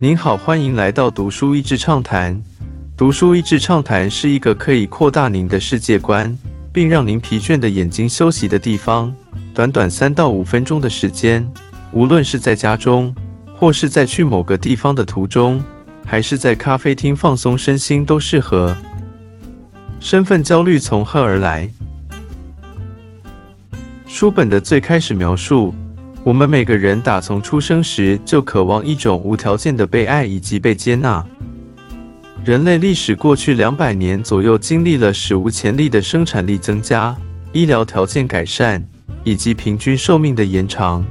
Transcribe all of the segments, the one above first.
您好，欢迎来到读书益智畅谈。读书益智畅谈是一个可以扩大您的世界观，并让您疲倦的眼睛休息的地方。短短三到五分钟的时间，无论是在家中，或是在去某个地方的途中，还是在咖啡厅放松身心，都适合。身份焦虑从何而来？书本的最开始描述。我们每个人打从出生时就渴望一种无条件的被爱以及被接纳。人类历史过去两百年左右，经历了史无前例的生产力增加、医疗条件改善以及平均寿命的延长。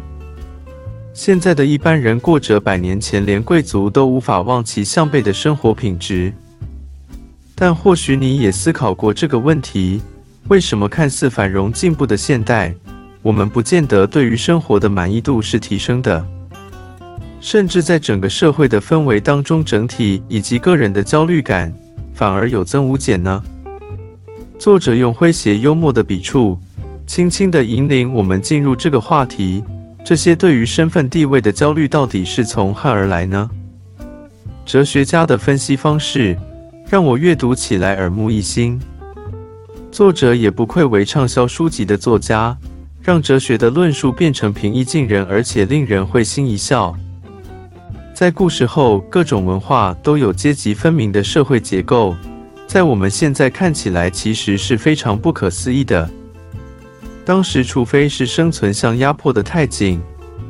现在的一般人过着百年前连贵族都无法望其项背的生活品质。但或许你也思考过这个问题：为什么看似繁荣进步的现代？我们不见得对于生活的满意度是提升的，甚至在整个社会的氛围当中，整体以及个人的焦虑感反而有增无减呢？作者用诙谐幽默的笔触，轻轻地引领我们进入这个话题。这些对于身份地位的焦虑，到底是从何而来呢？哲学家的分析方式让我阅读起来耳目一新。作者也不愧为畅销书籍的作家。让哲学的论述变成平易近人，而且令人会心一笑。在故事后，各种文化都有阶级分明的社会结构，在我们现在看起来，其实是非常不可思议的。当时，除非是生存向压迫的太紧，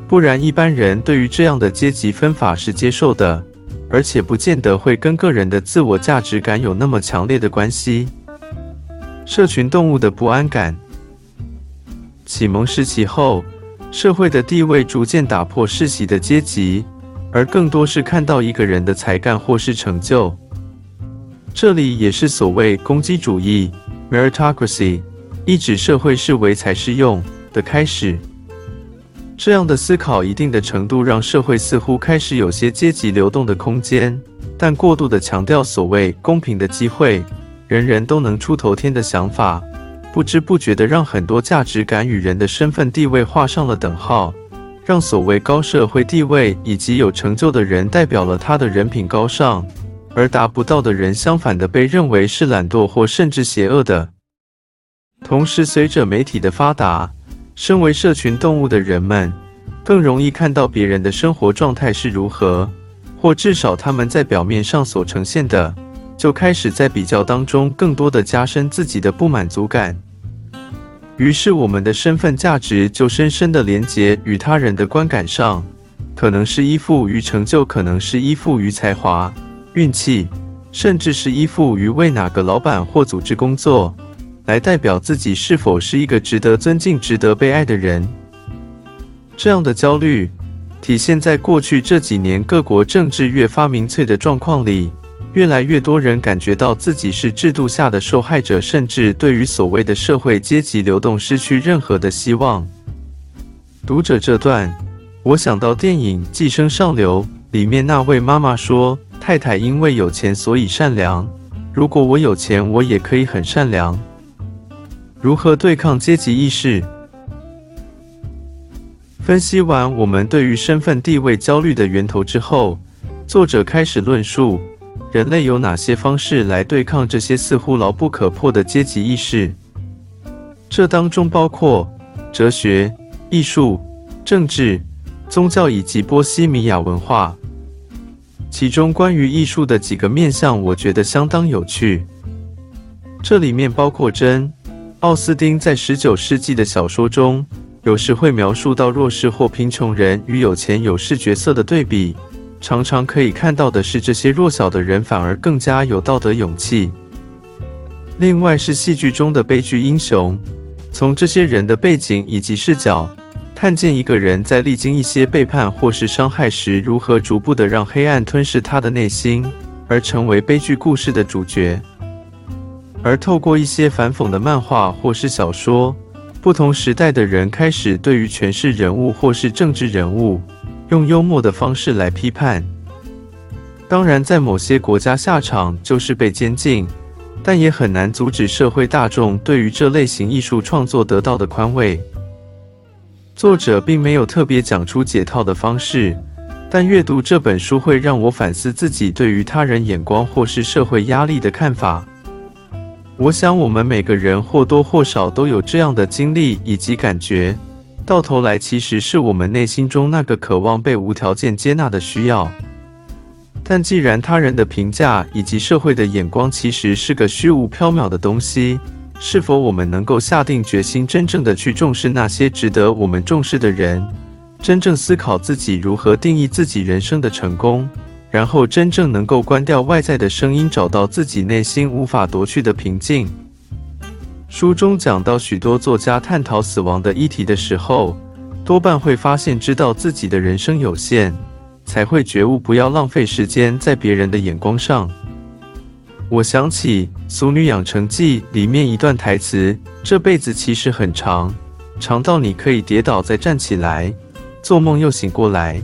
不然一般人对于这样的阶级分法是接受的，而且不见得会跟个人的自我价值感有那么强烈的关系。社群动物的不安感。启蒙时期后，社会的地位逐渐打破世袭的阶级，而更多是看到一个人的才干或是成就。这里也是所谓攻击主义 （meritocracy），意指社会是为才是用的开始。这样的思考一定的程度让社会似乎开始有些阶级流动的空间，但过度的强调所谓公平的机会，人人都能出头天的想法。不知不觉地让很多价值感与人的身份地位画上了等号，让所谓高社会地位以及有成就的人代表了他的人品高尚，而达不到的人相反的被认为是懒惰或甚至邪恶的。同时，随着媒体的发达，身为社群动物的人们更容易看到别人的生活状态是如何，或至少他们在表面上所呈现的，就开始在比较当中更多的加深自己的不满足感。于是，我们的身份价值就深深的连结与他人的观感上，可能是依附于成就，可能是依附于才华、运气，甚至是依附于为哪个老板或组织工作，来代表自己是否是一个值得尊敬、值得被爱的人。这样的焦虑，体现在过去这几年各国政治越发民粹的状况里。越来越多人感觉到自己是制度下的受害者，甚至对于所谓的社会阶级流动失去任何的希望。读者这段，我想到电影《寄生上流》里面那位妈妈说：“太太因为有钱所以善良，如果我有钱，我也可以很善良。”如何对抗阶级意识？分析完我们对于身份地位焦虑的源头之后，作者开始论述。人类有哪些方式来对抗这些似乎牢不可破的阶级意识？这当中包括哲学、艺术、政治、宗教以及波西米亚文化。其中关于艺术的几个面向，我觉得相当有趣。这里面包括真奥斯丁在十九世纪的小说中，有时会描述到弱势或贫穷人与有钱有势角色的对比。常常可以看到的是，这些弱小的人反而更加有道德勇气。另外是戏剧中的悲剧英雄，从这些人的背景以及视角，看见一个人在历经一些背叛或是伤害时，如何逐步的让黑暗吞噬他的内心，而成为悲剧故事的主角。而透过一些反讽的漫画或是小说，不同时代的人开始对于诠释人物或是政治人物。用幽默的方式来批判，当然，在某些国家下场就是被监禁，但也很难阻止社会大众对于这类型艺术创作得到的宽慰。作者并没有特别讲出解套的方式，但阅读这本书会让我反思自己对于他人眼光或是社会压力的看法。我想，我们每个人或多或少都有这样的经历以及感觉，到头来其实是我们内心中那个渴望被无条件接纳的需要。但既然他人的评价以及社会的眼光其实是个虚无缥缈的东西，是否我们能够下定决心，真正的去重视那些值得我们重视的人？真正思考自己如何定义自己人生的成功，然后真正能够关掉外在的声音，找到自己内心无法夺去的平静。书中讲到，许多作家探讨死亡的议题的时候，多半会发现，知道自己的人生有限，才会觉悟不要浪费时间在别人的眼光上。我想起《俗女养成记》里面一段台词：“这辈子其实很长，长到你可以跌倒再站起来。”做梦又醒过来，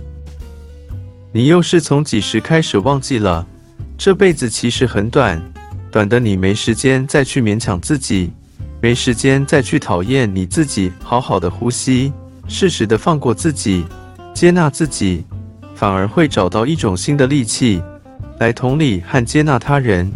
你又是从几时开始忘记了？这辈子其实很短，短的你没时间再去勉强自己，没时间再去讨厌你自己。好好的呼吸，适时的放过自己，接纳自己，反而会找到一种新的力气，来同理和接纳他人。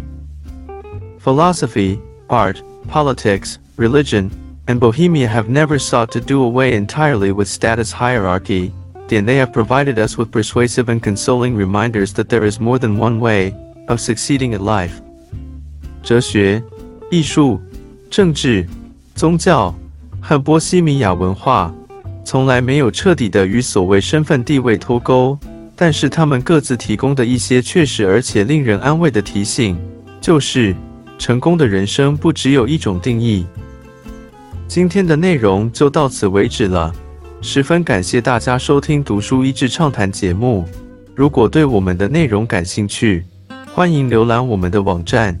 Philosophy, art, politics, religion. and Bohemia have never sought to do away entirely with status hierarchy, then they have provided us with persuasive and consoling reminders that there is more than one way of succeeding at life. 哲学、艺术、 政治、宗教和波西米亚文化从来没有彻底的与所谓身份地位脱钩，但是他们各自提供的一些确实而且令人安慰的提醒，就是成功的人生不只有一种定义。今天的内容就到此为止了，十分感谢大家收听《读书一智畅谈》节目。如果对我们的内容感兴趣，欢迎浏览我们的网站